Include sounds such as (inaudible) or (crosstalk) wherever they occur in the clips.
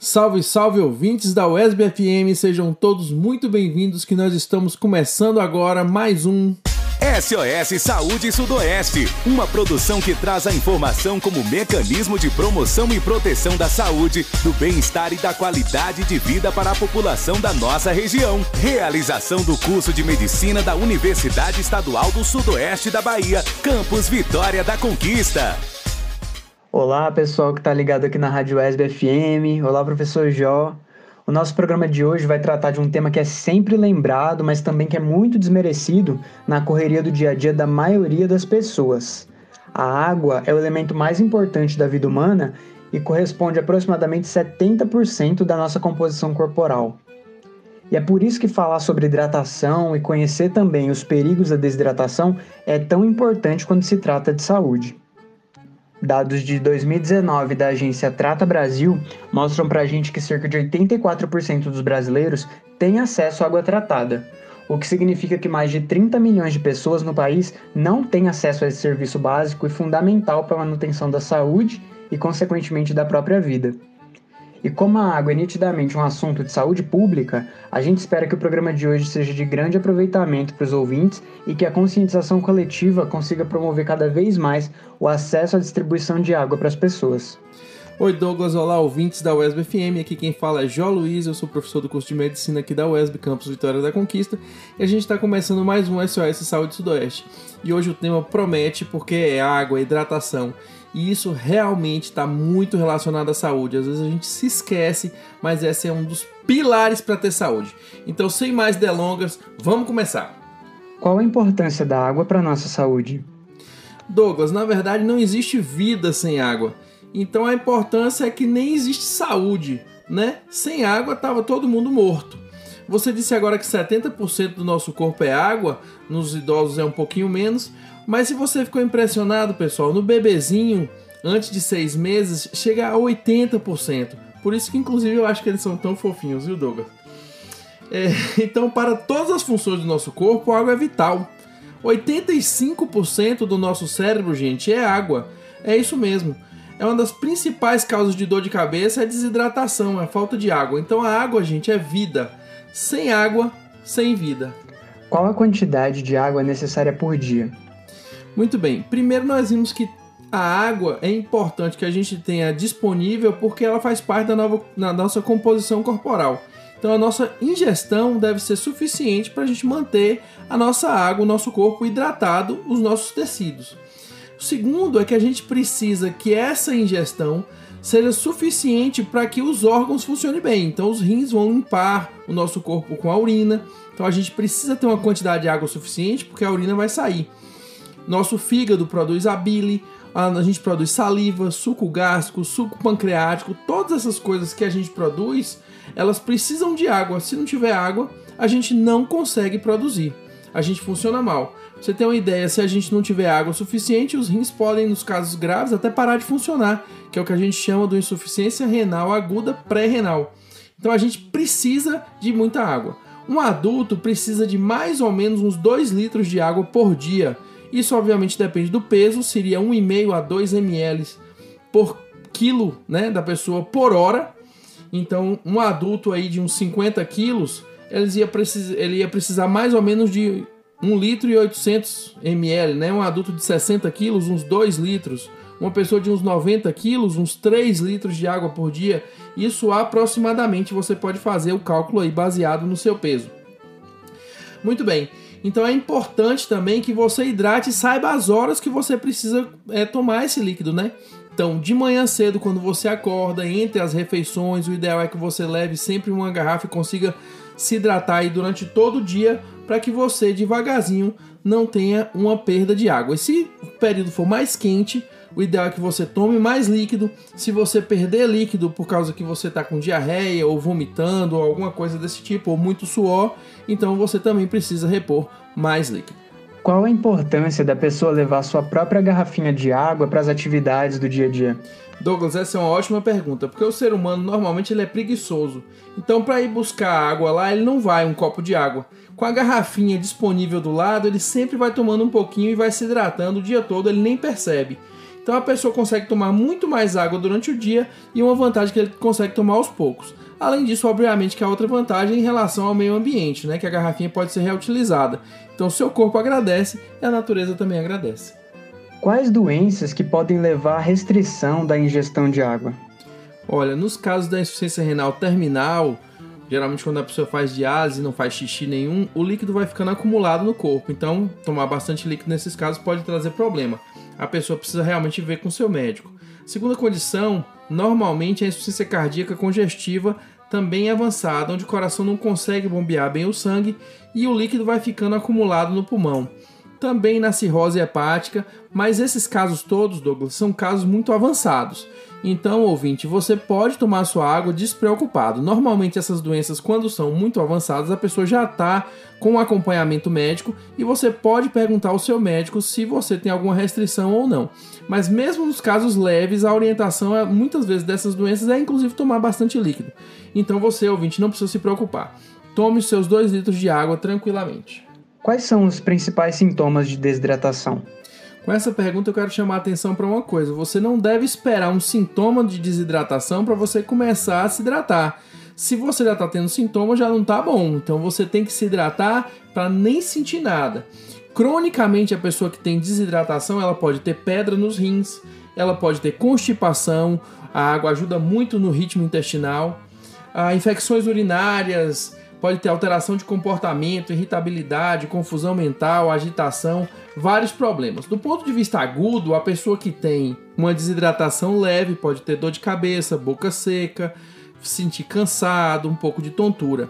Salve, salve ouvintes da USB FM, sejam todos muito bem-vindos que nós estamos começando agora mais um SOS Saúde Sudoeste, uma produção que traz a informação como mecanismo de promoção e proteção da saúde, do bem-estar e da qualidade de vida para a população da nossa região. Realização do curso de medicina da Universidade Estadual do Sudoeste da Bahia, Campus Vitória da Conquista. Olá, pessoal que está ligado aqui na Rádio ESB FM. Olá, professor Jó. O nosso programa de hoje vai tratar de um tema que é sempre lembrado, mas também que é muito desmerecido na correria do dia a dia da maioria das pessoas. A água é o elemento mais importante da vida humana e corresponde a aproximadamente 70% da nossa composição corporal. E é por isso que falar sobre hidratação e conhecer também os perigos da desidratação é tão importante quando se trata de saúde. Dados de 2019 da agência Trata Brasil mostram para a gente que cerca de 84% dos brasileiros têm acesso à água tratada, o que significa que mais de 30 milhões de pessoas no país não têm acesso a esse serviço básico e fundamental para a manutenção da saúde e, consequentemente, da própria vida. E como a água é nitidamente um assunto de saúde pública, a gente espera que o programa de hoje seja de grande aproveitamento para os ouvintes e que a conscientização coletiva consiga promover cada vez mais o acesso à distribuição de água para as pessoas. Oi Douglas, olá ouvintes da UESB FM, aqui quem fala é Jó Luiz, eu sou professor do curso de Medicina aqui da UESB Campus Vitória da Conquista e a gente está começando mais um SOS Saúde Sudoeste. E hoje o tema promete porque é água, hidratação e isso realmente está muito relacionado à saúde. Às vezes a gente se esquece, mas esse é um dos pilares para ter saúde. Então, sem mais delongas, vamos começar. Qual a importância da água para nossa saúde? Douglas, na verdade não existe vida sem água. Então a importância é que nem existe saúde, né? Sem água tava todo mundo morto. Você disse agora que 70% do nosso corpo é água, nos idosos é um pouquinho menos, mas se você ficou impressionado, pessoal, no bebezinho, antes de seis meses, chega a 80%. Por isso que, inclusive, eu acho que eles são tão fofinhos, viu, Douglas? É, (laughs) então, para todas as funções do nosso corpo, a água é vital. 85% do nosso cérebro, gente, é água. É isso mesmo. É uma das principais causas de dor de cabeça é a desidratação, é a falta de água. Então a água, gente, é vida. Sem água, sem vida. Qual a quantidade de água necessária por dia? Muito bem. Primeiro nós vimos que a água é importante que a gente tenha disponível porque ela faz parte da, nova, da nossa composição corporal. Então a nossa ingestão deve ser suficiente para a gente manter a nossa água, o nosso corpo hidratado, os nossos tecidos. O segundo é que a gente precisa que essa ingestão seja suficiente para que os órgãos funcionem bem. Então os rins vão limpar o nosso corpo com a urina. Então a gente precisa ter uma quantidade de água suficiente porque a urina vai sair. Nosso fígado produz a bile, a gente produz saliva, suco gástrico, suco pancreático, todas essas coisas que a gente produz, elas precisam de água. Se não tiver água, a gente não consegue produzir. A gente funciona mal. Você ter uma ideia, se a gente não tiver água suficiente, os rins podem, nos casos graves, até parar de funcionar, que é o que a gente chama de insuficiência renal aguda pré-renal. Então a gente precisa de muita água. Um adulto precisa de mais ou menos uns 2 litros de água por dia. Isso obviamente depende do peso, seria 1,5 a 2 ml por quilo né, da pessoa por hora. Então, um adulto aí de uns 50 quilos, ele ia precisar mais ou menos de 1 litro e 800 ml, né? Um adulto de 60 quilos, uns 2 litros. Uma pessoa de uns 90 quilos, uns 3 litros de água por dia. Isso aproximadamente você pode fazer o cálculo aí baseado no seu peso. Muito bem. Então é importante também que você hidrate e saiba as horas que você precisa é, tomar esse líquido, né? Então, de manhã cedo, quando você acorda, entre as refeições, o ideal é que você leve sempre uma garrafa e consiga se hidratar aí durante todo o dia para que você devagarzinho não tenha uma perda de água. E se o período for mais quente, o ideal é que você tome mais líquido. Se você perder líquido por causa que você está com diarreia ou vomitando ou alguma coisa desse tipo, ou muito suor, então você também precisa repor mais líquido. Qual a importância da pessoa levar sua própria garrafinha de água para as atividades do dia a dia? Douglas, essa é uma ótima pergunta, porque o ser humano normalmente ele é preguiçoso. Então, para ir buscar água lá, ele não vai um copo de água. Com a garrafinha disponível do lado, ele sempre vai tomando um pouquinho e vai se hidratando o dia todo, ele nem percebe. Então a pessoa consegue tomar muito mais água durante o dia e uma vantagem que ele consegue tomar aos poucos. Além disso, obviamente, que a outra vantagem em relação ao meio ambiente, né? Que a garrafinha pode ser reutilizada. Então seu corpo agradece e a natureza também agradece. Quais doenças que podem levar à restrição da ingestão de água? Olha, nos casos da insuficiência renal terminal, geralmente quando a pessoa faz diálise e não faz xixi nenhum, o líquido vai ficando acumulado no corpo. Então, tomar bastante líquido nesses casos pode trazer problema. A pessoa precisa realmente ver com seu médico. Segunda condição, normalmente a insuficiência cardíaca congestiva também é avançada, onde o coração não consegue bombear bem o sangue e o líquido vai ficando acumulado no pulmão. Também na cirrose hepática, mas esses casos todos, Douglas, são casos muito avançados. Então, ouvinte, você pode tomar sua água despreocupado. Normalmente, essas doenças, quando são muito avançadas, a pessoa já está com acompanhamento médico e você pode perguntar ao seu médico se você tem alguma restrição ou não. Mas, mesmo nos casos leves, a orientação é, muitas vezes dessas doenças é inclusive tomar bastante líquido. Então, você, ouvinte, não precisa se preocupar. Tome seus 2 litros de água tranquilamente. Quais são os principais sintomas de desidratação? Com essa pergunta eu quero chamar a atenção para uma coisa. Você não deve esperar um sintoma de desidratação para você começar a se hidratar. Se você já está tendo sintomas, já não está bom. Então você tem que se hidratar para nem sentir nada. Cronicamente, a pessoa que tem desidratação, ela pode ter pedra nos rins, ela pode ter constipação, a água ajuda muito no ritmo intestinal, ah, infecções urinárias, pode ter alteração de comportamento, irritabilidade, confusão mental, agitação, vários problemas. Do ponto de vista agudo, a pessoa que tem uma desidratação leve pode ter dor de cabeça, boca seca, sentir cansado, um pouco de tontura.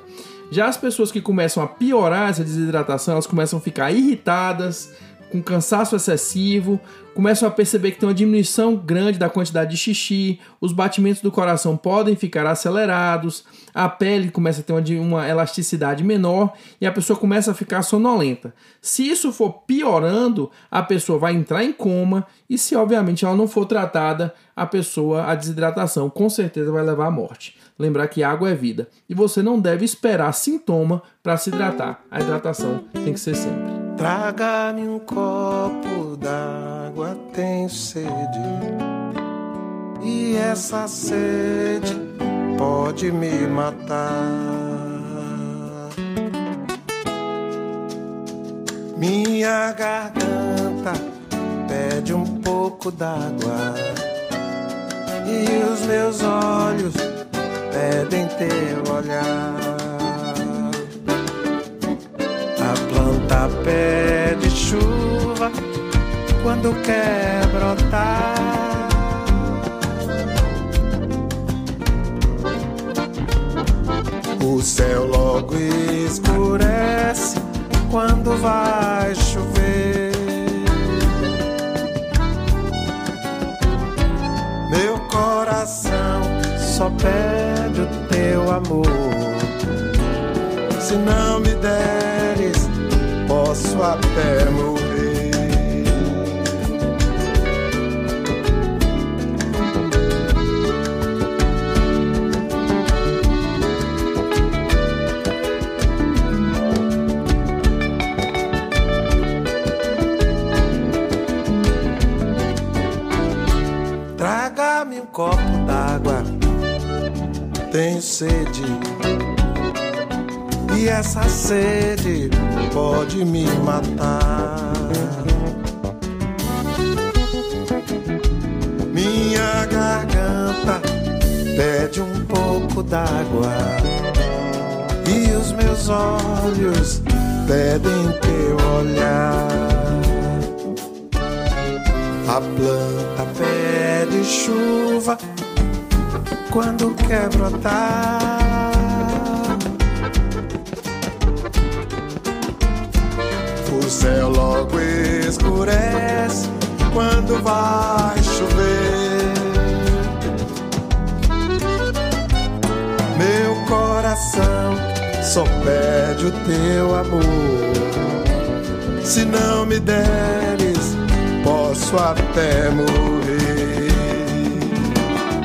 Já as pessoas que começam a piorar essa desidratação, elas começam a ficar irritadas, com cansaço excessivo, começam a perceber que tem uma diminuição grande da quantidade de xixi, os batimentos do coração podem ficar acelerados, a pele começa a ter uma, uma elasticidade menor e a pessoa começa a ficar sonolenta. Se isso for piorando, a pessoa vai entrar em coma e se obviamente ela não for tratada, a pessoa, a desidratação com certeza vai levar à morte. Lembrar que água é vida e você não deve esperar sintoma para se hidratar. A hidratação tem que ser sempre. Traga-me um copo d'água, tenho sede. E essa sede pode me matar. Minha garganta pede um pouco d'água. E os meus olhos pedem teu olhar. Planta pede chuva quando quer brotar. O céu logo escurece quando vai chover. Meu coração só pede o teu amor. Se não me deres posso até morrer. Traga-me um copo d'água, tenho sede. Essa sede pode me matar. Minha garganta pede um pouco d'água e os meus olhos pedem teu olhar. A planta pede chuva quando quer brotar. O céu logo escurece quando vai chover. Meu coração só pede o teu amor. Se não me deres, posso até morrer.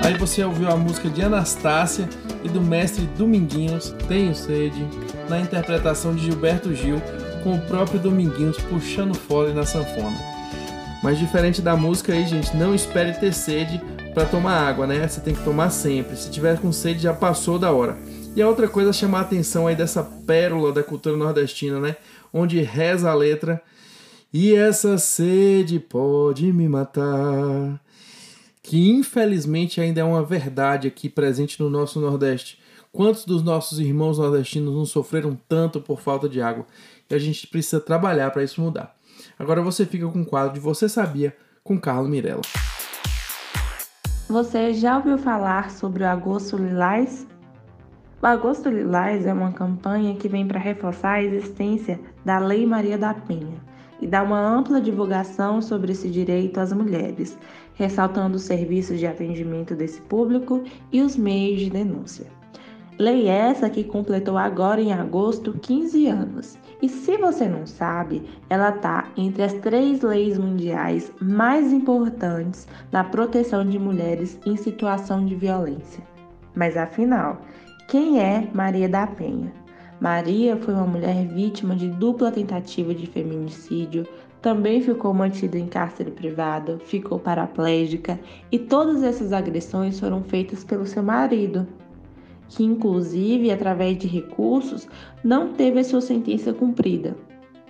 Aí você ouviu a música de Anastácia e do mestre Dominguinhos, Tenho Sede, na interpretação de Gilberto Gil, com o próprio Dominguinhos puxando fole na sanfona. Mas diferente da música aí, gente, não espere ter sede para tomar água, né? Você tem que tomar sempre. Se tiver com sede, já passou da hora. E a outra coisa a chamar a atenção aí dessa pérola da cultura nordestina, né? Onde reza a letra: E essa sede pode me matar. Que infelizmente ainda é uma verdade aqui presente no nosso Nordeste. Quantos dos nossos irmãos nordestinos não sofreram tanto por falta de água? E a gente precisa trabalhar para isso mudar. Agora você fica com o quadro de Você Sabia com Carlos Mirella. Você já ouviu falar sobre o Agosto Lilás? O Agosto Lilás é uma campanha que vem para reforçar a existência da Lei Maria da Penha e dar uma ampla divulgação sobre esse direito às mulheres, ressaltando os serviços de atendimento desse público e os meios de denúncia. Lei essa que completou agora em agosto 15 anos. E se você não sabe, ela está entre as três leis mundiais mais importantes na proteção de mulheres em situação de violência. Mas afinal, quem é Maria da Penha? Maria foi uma mulher vítima de dupla tentativa de feminicídio, também ficou mantida em cárcere privado, ficou paraplégica e todas essas agressões foram feitas pelo seu marido, que inclusive através de recursos não teve a sua sentença cumprida.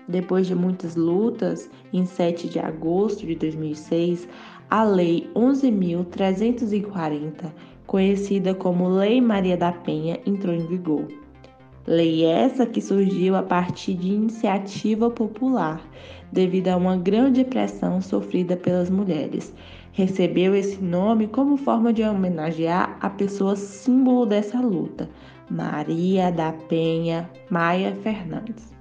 Depois de muitas lutas, em 7 de agosto de 2006, a Lei 11.340 conhecida como Lei Maria da Penha, entrou em vigor. Lei essa que surgiu a partir de iniciativa popular, devido a uma grande pressão sofrida pelas mulheres. Recebeu esse nome como forma de homenagear a pessoa símbolo dessa luta, Maria da Penha Maia Fernandes.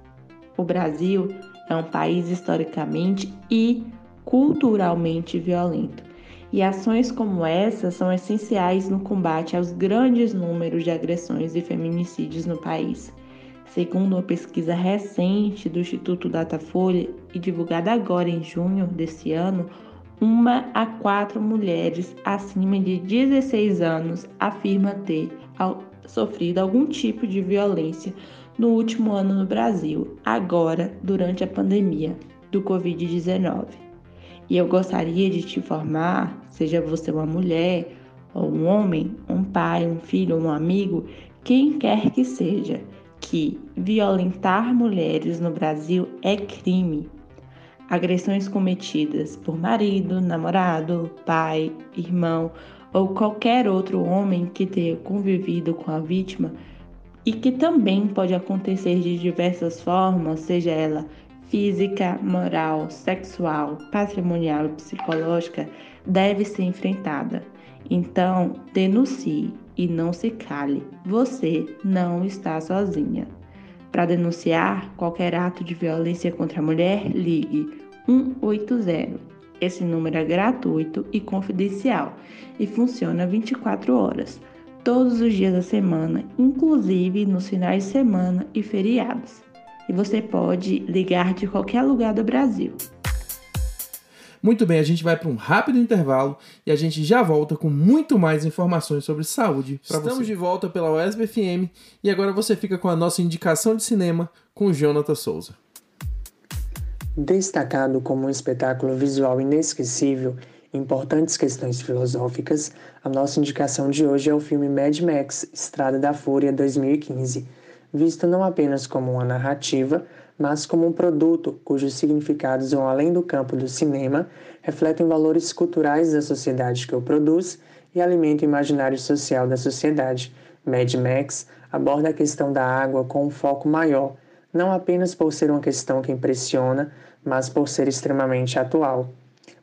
O Brasil é um país historicamente e culturalmente violento e ações como essa são essenciais no combate aos grandes números de agressões e feminicídios no país. Segundo uma pesquisa recente do Instituto Datafolha e divulgada agora em junho desse ano, uma a quatro mulheres acima de 16 anos afirma ter sofrido algum tipo de violência no último ano no Brasil, agora durante a pandemia do Covid-19. E eu gostaria de te informar, seja você uma mulher, ou um homem, um pai, um filho, um amigo, quem quer que seja, que violentar mulheres no Brasil é crime. Agressões cometidas por marido, namorado, pai, irmão ou qualquer outro homem que tenha convivido com a vítima e que também pode acontecer de diversas formas, seja ela física, moral, sexual, patrimonial e psicológica deve ser enfrentada. Então, denuncie e não se cale. Você não está sozinha. Para denunciar qualquer ato de violência contra a mulher, ligue 180. Esse número é gratuito e confidencial e funciona 24 horas, todos os dias da semana, inclusive nos finais de semana e feriados e você pode ligar de qualquer lugar do Brasil. Muito bem, a gente vai para um rápido intervalo e a gente já volta com muito mais informações sobre saúde. Estamos você. de volta pela USB FM e agora você fica com a nossa indicação de cinema com o Jonathan Souza. Destacado como um espetáculo visual inesquecível, importantes questões filosóficas, a nossa indicação de hoje é o filme Mad Max Estrada da Fúria 2015 visto não apenas como uma narrativa, mas como um produto cujos significados vão além do campo do cinema, refletem valores culturais da sociedade que o produz e alimentam o imaginário social da sociedade. Mad Max aborda a questão da água com um foco maior, não apenas por ser uma questão que impressiona, mas por ser extremamente atual.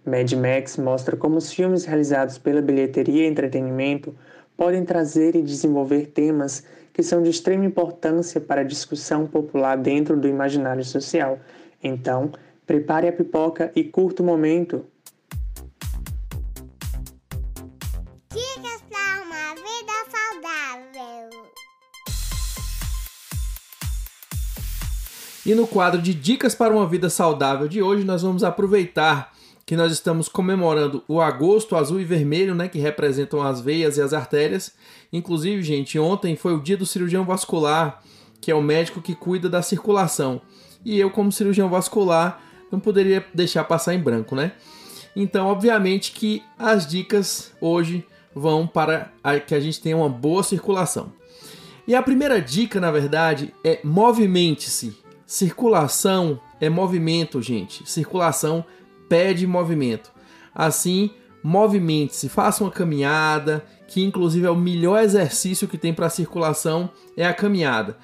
Mad Max mostra como os filmes realizados pela bilheteria e entretenimento podem trazer e desenvolver temas que são de extrema importância para a discussão popular dentro do imaginário social. Então, prepare a pipoca e curta o momento. Dicas para uma vida saudável. E no quadro de Dicas para uma Vida Saudável de hoje, nós vamos aproveitar que nós estamos comemorando o agosto azul e vermelho, né, que representam as veias e as artérias. Inclusive, gente, ontem foi o dia do cirurgião vascular, que é o médico que cuida da circulação. E eu, como cirurgião vascular, não poderia deixar passar em branco, né? Então, obviamente que as dicas hoje vão para que a gente tenha uma boa circulação. E a primeira dica, na verdade, é movimente-se. Circulação é movimento, gente. Circulação pede movimento. Assim, movimente-se, faça uma caminhada, que inclusive é o melhor exercício que tem para a circulação é a caminhada,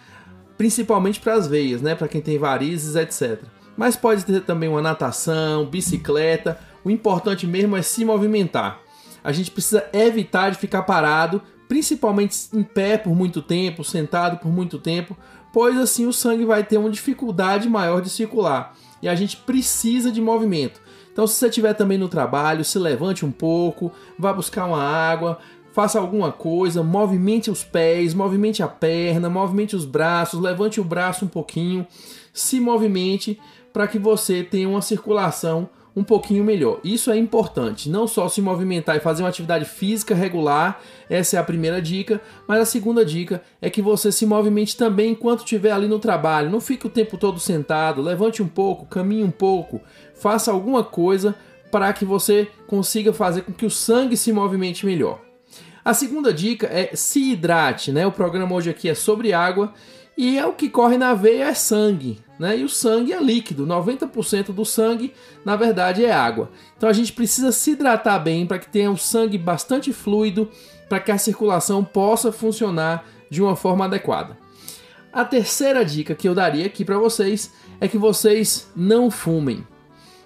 principalmente para as veias, né, para quem tem varizes, etc. Mas pode ter também uma natação, bicicleta. O importante mesmo é se movimentar. A gente precisa evitar de ficar parado, principalmente em pé por muito tempo, sentado por muito tempo, pois assim o sangue vai ter uma dificuldade maior de circular. E a gente precisa de movimento. Então, se você estiver também no trabalho, se levante um pouco, vá buscar uma água, faça alguma coisa, movimente os pés, movimente a perna, movimente os braços, levante o braço um pouquinho, se movimente para que você tenha uma circulação um pouquinho melhor. Isso é importante, não só se movimentar e fazer uma atividade física regular, essa é a primeira dica, mas a segunda dica é que você se movimente também enquanto estiver ali no trabalho. Não fique o tempo todo sentado, levante um pouco, caminhe um pouco, faça alguma coisa para que você consiga fazer com que o sangue se movimente melhor. A segunda dica é se hidrate, né? O programa hoje aqui é sobre água e é o que corre na veia é sangue né? E o sangue é líquido, 90% do sangue, na verdade, é água. Então a gente precisa se hidratar bem para que tenha o sangue bastante fluido, para que a circulação possa funcionar de uma forma adequada. A terceira dica que eu daria aqui para vocês é que vocês não fumem.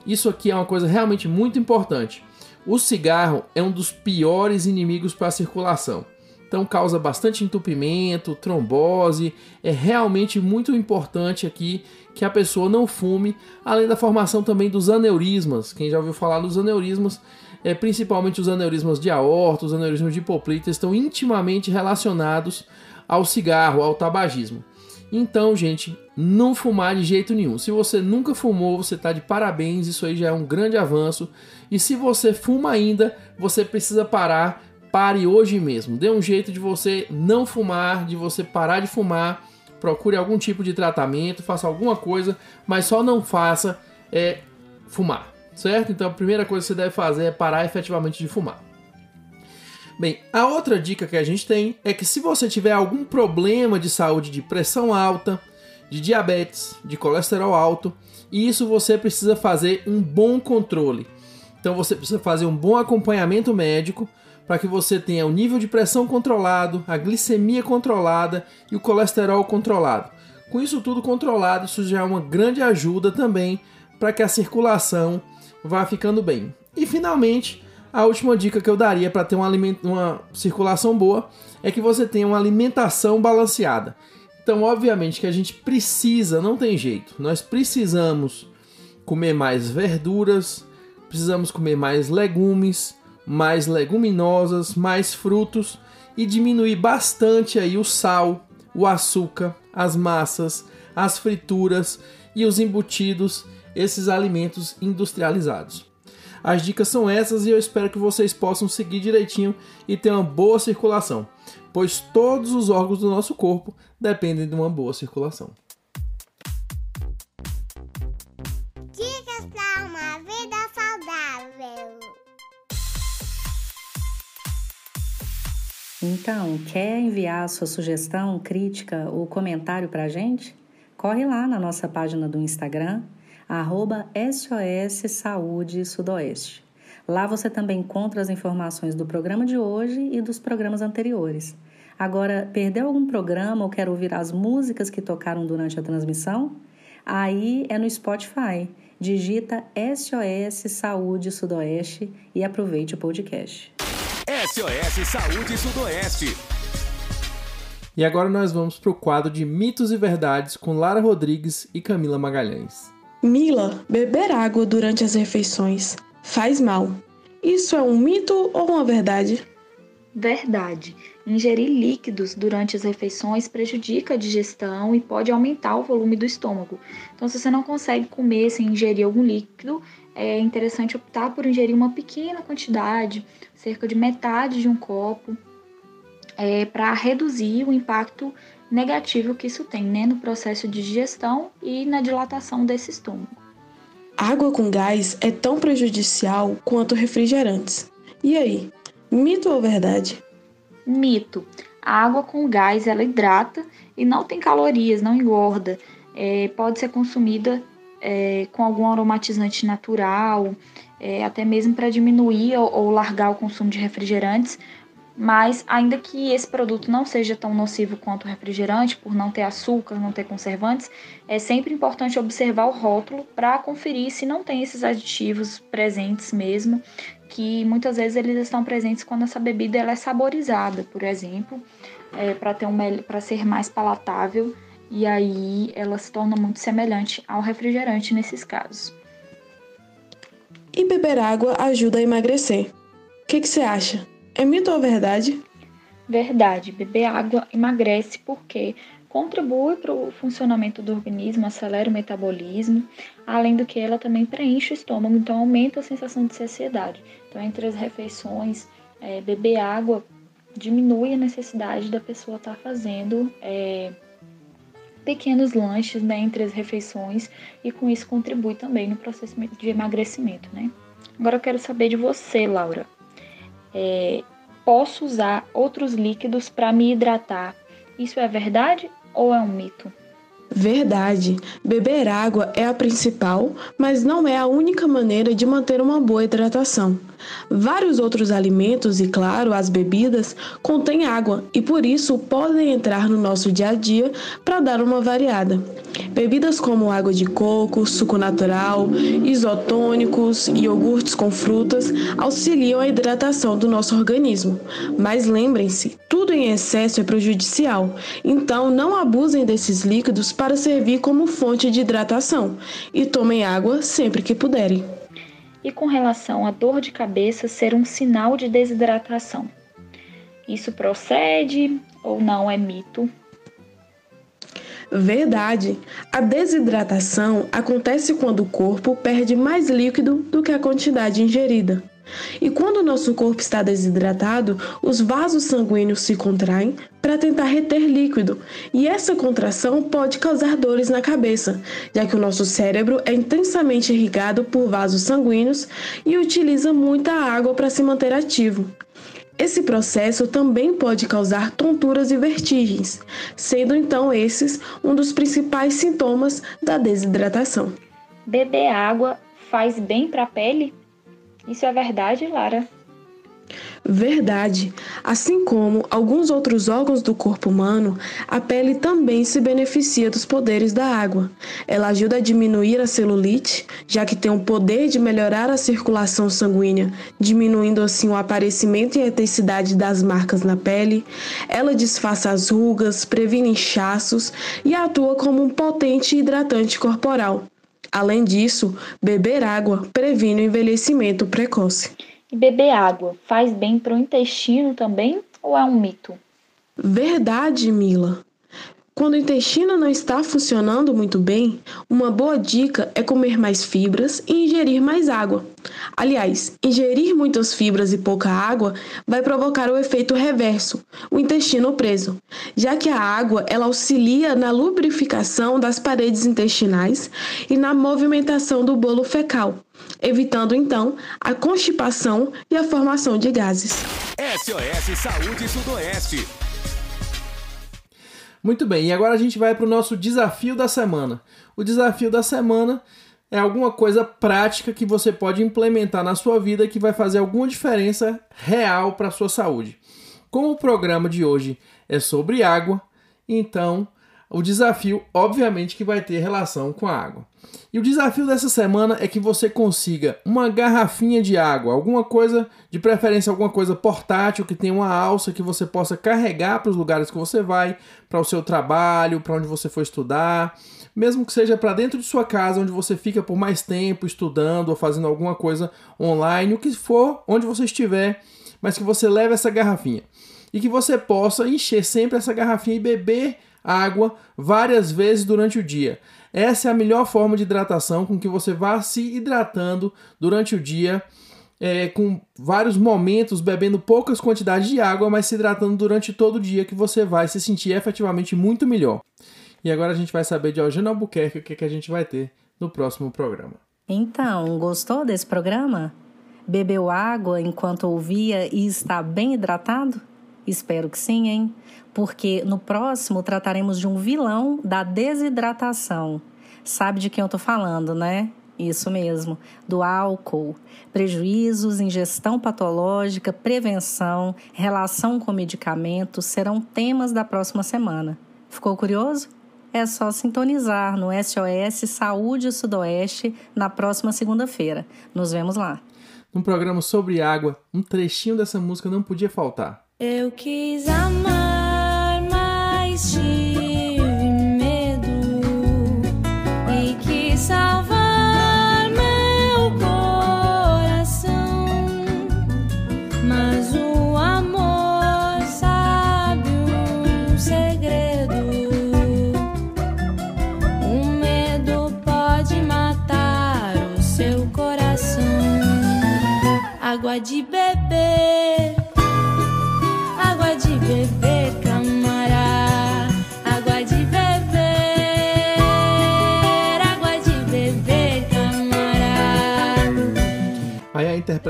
Isso aqui é uma coisa realmente muito importante. O cigarro é um dos piores inimigos para a circulação. Então causa bastante entupimento, trombose. É realmente muito importante aqui que a pessoa não fume, além da formação também dos aneurismas. Quem já ouviu falar dos aneurismas, é, principalmente os aneurismas de aorta, os aneurismas de hipoplita, estão intimamente relacionados ao cigarro, ao tabagismo. Então, gente, não fumar de jeito nenhum. Se você nunca fumou, você está de parabéns, isso aí já é um grande avanço. E se você fuma ainda, você precisa parar pare hoje mesmo. Dê um jeito de você não fumar, de você parar de fumar. Procure algum tipo de tratamento, faça alguma coisa, mas só não faça é, fumar, certo? Então a primeira coisa que você deve fazer é parar efetivamente de fumar. Bem, a outra dica que a gente tem é que se você tiver algum problema de saúde de pressão alta, de diabetes, de colesterol alto, isso você precisa fazer um bom controle. Então você precisa fazer um bom acompanhamento médico para que você tenha o nível de pressão controlado, a glicemia controlada e o colesterol controlado. Com isso tudo controlado, isso já é uma grande ajuda também para que a circulação vá ficando bem. E finalmente, a última dica que eu daria para ter uma, uma circulação boa é que você tenha uma alimentação balanceada. Então, obviamente que a gente precisa, não tem jeito, nós precisamos comer mais verduras, precisamos comer mais legumes, mais leguminosas, mais frutos e diminuir bastante aí o sal, o açúcar, as massas, as frituras e os embutidos, esses alimentos industrializados. As dicas são essas e eu espero que vocês possam seguir direitinho e ter uma boa circulação, pois todos os órgãos do nosso corpo dependem de uma boa circulação. Então, quer enviar sua sugestão, crítica ou comentário para a gente? Corre lá na nossa página do Instagram, arroba SOS Saúde Sudoeste. Lá você também encontra as informações do programa de hoje e dos programas anteriores. Agora, perdeu algum programa ou quer ouvir as músicas que tocaram durante a transmissão? Aí é no Spotify. Digita SOS Saúde Sudoeste e aproveite o podcast. SOS Saúde Sudoeste. E agora nós vamos para o quadro de mitos e verdades com Lara Rodrigues e Camila Magalhães. Mila, beber água durante as refeições faz mal. Isso é um mito ou uma verdade? Verdade. Ingerir líquidos durante as refeições prejudica a digestão e pode aumentar o volume do estômago. Então, se você não consegue comer sem ingerir algum líquido, é interessante optar por ingerir uma pequena quantidade, cerca de metade de um copo, é, para reduzir o impacto negativo que isso tem né, no processo de digestão e na dilatação desse estômago. Água com gás é tão prejudicial quanto refrigerantes. E aí, mito ou verdade? Mito. A água com gás ela hidrata e não tem calorias, não engorda. É, pode ser consumida é, com algum aromatizante natural, é, até mesmo para diminuir ou, ou largar o consumo de refrigerantes, mas ainda que esse produto não seja tão nocivo quanto o refrigerante, por não ter açúcar, não ter conservantes, é sempre importante observar o rótulo para conferir se não tem esses aditivos presentes mesmo, que muitas vezes eles estão presentes quando essa bebida ela é saborizada, por exemplo, é, para ter um para ser mais palatável e aí ela se torna muito semelhante ao refrigerante nesses casos. E beber água ajuda a emagrecer. O que, que você acha? É mito ou verdade? Verdade. Beber água emagrece porque contribui para o funcionamento do organismo, acelera o metabolismo, além do que ela também preenche o estômago, então aumenta a sensação de saciedade. Então, entre as refeições, é, beber água diminui a necessidade da pessoa estar tá fazendo é, pequenos lanches né, entre as refeições e com isso contribui também no processo de emagrecimento. Né? Agora eu quero saber de você, Laura. É, posso usar outros líquidos para me hidratar? Isso é verdade ou é um mito? Verdade. Beber água é a principal, mas não é a única maneira de manter uma boa hidratação. Vários outros alimentos e, claro, as bebidas contêm água e por isso podem entrar no nosso dia a dia para dar uma variada. Bebidas como água de coco, suco natural, isotônicos e iogurtes com frutas auxiliam a hidratação do nosso organismo. Mas lembrem-se, tudo em excesso é prejudicial, então não abusem desses líquidos para servir como fonte de hidratação e tomem água sempre que puderem. E com relação à dor de cabeça ser um sinal de desidratação, isso procede ou não é mito? Verdade. A desidratação acontece quando o corpo perde mais líquido do que a quantidade ingerida. E quando o nosso corpo está desidratado, os vasos sanguíneos se contraem para tentar reter líquido, e essa contração pode causar dores na cabeça, já que o nosso cérebro é intensamente irrigado por vasos sanguíneos e utiliza muita água para se manter ativo. Esse processo também pode causar tonturas e vertigens, sendo então esses um dos principais sintomas da desidratação. Beber água faz bem para a pele? Isso é verdade, Lara? Verdade. Assim como alguns outros órgãos do corpo humano, a pele também se beneficia dos poderes da água. Ela ajuda a diminuir a celulite, já que tem o poder de melhorar a circulação sanguínea, diminuindo assim o aparecimento e a intensidade das marcas na pele. Ela disfarça as rugas, previne inchaços e atua como um potente hidratante corporal. Além disso, beber água previne o envelhecimento precoce. E beber água faz bem para o intestino também ou é um mito? Verdade, Mila. Quando o intestino não está funcionando muito bem, uma boa dica é comer mais fibras e ingerir mais água. Aliás, ingerir muitas fibras e pouca água vai provocar o efeito reverso, o intestino preso, já que a água ela auxilia na lubrificação das paredes intestinais e na movimentação do bolo fecal, evitando então a constipação e a formação de gases. SOS Saúde Sudoeste muito bem, e agora a gente vai para o nosso desafio da semana. O desafio da semana é alguma coisa prática que você pode implementar na sua vida que vai fazer alguma diferença real para a sua saúde. Como o programa de hoje é sobre água, então o desafio, obviamente, que vai ter relação com a água. E o desafio dessa semana é que você consiga uma garrafinha de água, alguma coisa, de preferência alguma coisa portátil que tenha uma alça que você possa carregar para os lugares que você vai, para o seu trabalho, para onde você for estudar, mesmo que seja para dentro de sua casa, onde você fica por mais tempo estudando ou fazendo alguma coisa online, o que for, onde você estiver, mas que você leve essa garrafinha e que você possa encher sempre essa garrafinha e beber água várias vezes durante o dia. Essa é a melhor forma de hidratação com que você vá se hidratando durante o dia, é, com vários momentos, bebendo poucas quantidades de água, mas se hidratando durante todo o dia, que você vai se sentir efetivamente muito melhor. E agora a gente vai saber de Eugênio Albuquerque o que, que a gente vai ter no próximo programa. Então, gostou desse programa? Bebeu água enquanto ouvia e está bem hidratado? Espero que sim, hein? Porque no próximo trataremos de um vilão da desidratação. Sabe de quem eu tô falando, né? Isso mesmo, do álcool. Prejuízos, ingestão patológica, prevenção, relação com medicamentos serão temas da próxima semana. Ficou curioso? É só sintonizar no SOS Saúde Sudoeste na próxima segunda-feira. Nos vemos lá. Num programa sobre água, um trechinho dessa música não podia faltar. Eu quis amar, mas tive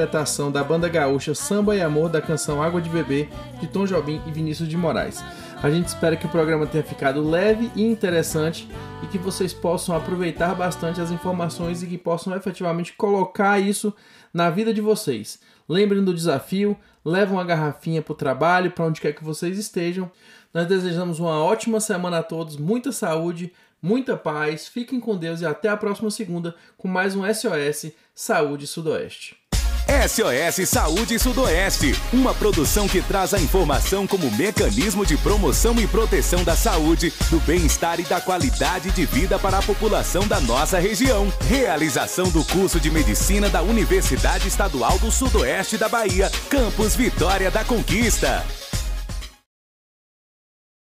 interpretação da banda gaúcha Samba e Amor da canção Água de Bebê, de Tom Jobim e Vinícius de Moraes. A gente espera que o programa tenha ficado leve e interessante e que vocês possam aproveitar bastante as informações e que possam efetivamente colocar isso na vida de vocês. Lembrem do desafio, levem uma garrafinha para o trabalho, para onde quer que vocês estejam. Nós desejamos uma ótima semana a todos, muita saúde, muita paz, fiquem com Deus e até a próxima segunda com mais um SOS Saúde Sudoeste. SOS Saúde Sudoeste, uma produção que traz a informação como mecanismo de promoção e proteção da saúde, do bem-estar e da qualidade de vida para a população da nossa região. Realização do curso de medicina da Universidade Estadual do Sudoeste da Bahia, Campus Vitória da Conquista.